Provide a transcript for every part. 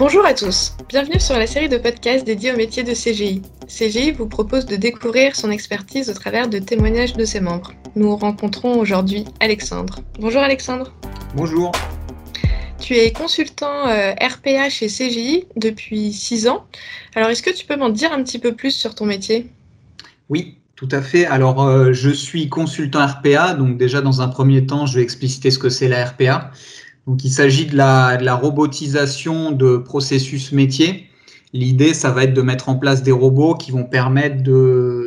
Bonjour à tous, bienvenue sur la série de podcasts dédiée au métier de CGI. CGI vous propose de découvrir son expertise au travers de témoignages de ses membres. Nous rencontrons aujourd'hui Alexandre. Bonjour Alexandre. Bonjour. Tu es consultant euh, RPA chez CGI depuis 6 ans. Alors est-ce que tu peux m'en dire un petit peu plus sur ton métier? Oui, tout à fait. Alors, euh, je suis consultant RPA. Donc, déjà, dans un premier temps, je vais expliciter ce que c'est la RPA. Donc, il s'agit de la, robotisation de processus métiers. L'idée, ça va être de mettre en place des robots qui vont permettre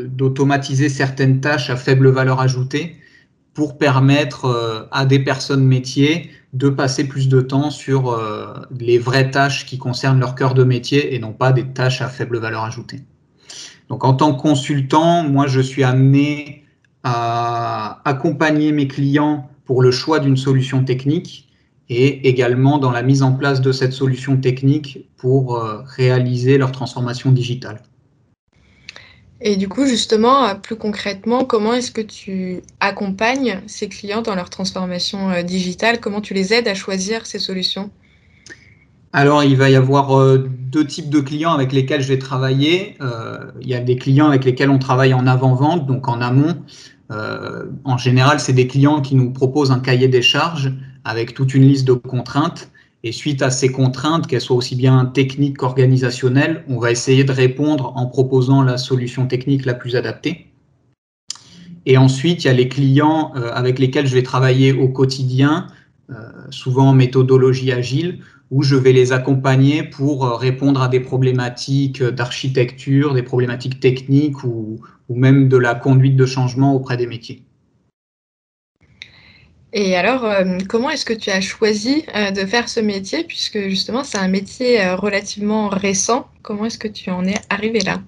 d'automatiser certaines tâches à faible valeur ajoutée pour permettre euh, à des personnes métiers de passer plus de temps sur euh, les vraies tâches qui concernent leur cœur de métier et non pas des tâches à faible valeur ajoutée. Donc en tant que consultant, moi je suis amené à accompagner mes clients pour le choix d'une solution technique et également dans la mise en place de cette solution technique pour euh, réaliser leur transformation digitale. Et du coup, justement, euh, plus concrètement, comment est-ce que tu accompagnes ces clients dans leur transformation euh, digitale? Comment tu les aides à choisir ces solutions? Alors, il va y avoir deux types de clients avec lesquels je vais travailler. il y a des clients avec lesquels on travaille en avant-vente, donc en amont. en général, c'est des clients qui nous proposent un cahier des charges avec toute une liste de contraintes. Et suite à ces contraintes, qu'elles soient aussi bien techniques qu'organisationnelles, on va essayer de répondre en proposant la solution technique la plus adaptée. Et ensuite, il y a les clients euh, avec lesquels je vais travailler au quotidien, euh, souvent en méthodologie agile, où je vais les accompagner pour euh, répondre à des problématiques d'architecture, des problématiques techniques ou, ou même de la conduite de changement auprès des métiers. Et alors, euh, comment est-ce que tu as choisi euh, de faire ce métier, puisque justement c'est un métier euh, relativement récent. Comment est-ce que tu en es arrivé là?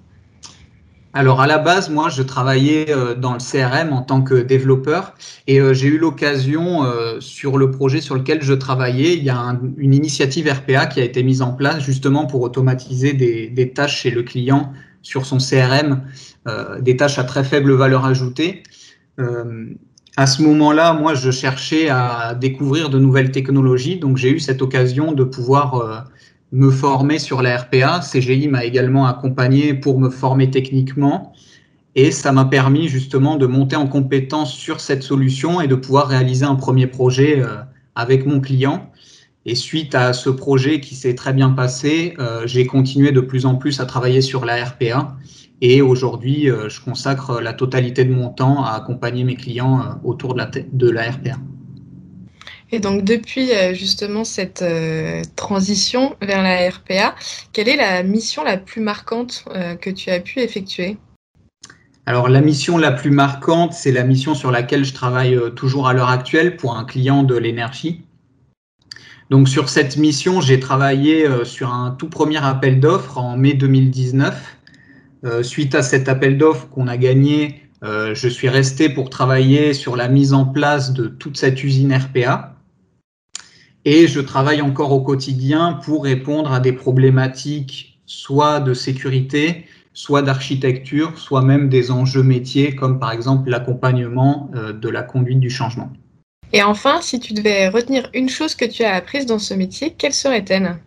Alors à la base, moi, je travaillais dans le CRM en tant que développeur et j'ai eu l'occasion sur le projet sur lequel je travaillais, il y a une initiative RPA qui a été mise en place justement pour automatiser des, des tâches chez le client sur son CRM, des tâches à très faible valeur ajoutée à ce moment-là, moi, je cherchais à découvrir de nouvelles technologies, donc j'ai eu cette occasion de pouvoir euh, me former sur la RPA. CGI m'a également accompagné pour me former techniquement, et ça m'a permis justement de monter en compétence sur cette solution et de pouvoir réaliser un premier projet euh, avec mon client. Et suite à ce projet qui s'est très bien passé, euh, j'ai continué de plus en plus à travailler sur la RPA. Et aujourd'hui, euh, je consacre la totalité de mon temps à accompagner mes clients euh, autour de la, de la RPA. Et donc depuis justement cette transition vers la RPA, quelle est la mission la plus marquante que tu as pu effectuer? Alors la mission la plus marquante, c'est la mission sur laquelle je travaille toujours à l'heure actuelle pour un client de l'énergie. Donc sur cette mission, j'ai travaillé sur un tout premier appel d'offres en mai 2019 euh, suite à cet appel d'offres qu'on a gagné, euh, je suis resté pour travailler sur la mise en place de toute cette usine RPA. Et je travaille encore au quotidien pour répondre à des problématiques soit de sécurité, soit d'architecture, soit même des enjeux métiers comme par exemple l'accompagnement euh, de la conduite du changement. Et enfin, si tu devais retenir une chose que tu as apprise dans ce métier, quelle serait-elle?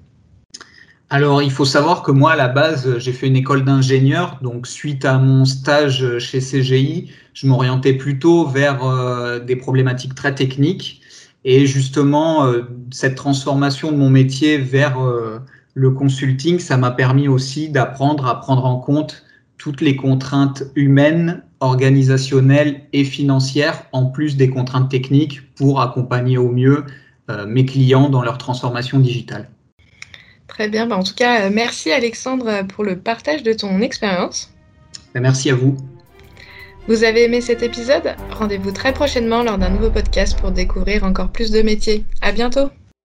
Alors, il faut savoir que moi, à la base, j'ai fait une école d'ingénieur. Donc, suite à mon stage chez CGI, je m'orientais plutôt vers euh, des problématiques très techniques. Et justement, euh, cette transformation de mon métier vers euh, le consulting, ça m'a permis aussi d'apprendre à prendre en compte toutes les contraintes humaines, organisationnelles et financières, en plus des contraintes techniques, pour accompagner au mieux mes clients dans leur transformation digitale. Très bien. Bah, en tout cas, euh, merci Alexandre pour le partage de ton expérience. Bah, merci à vous. Vous avez aimé cet épisode? Rendez-vous très prochainement lors d'un nouveau podcast pour découvrir encore plus de métiers. À bientôt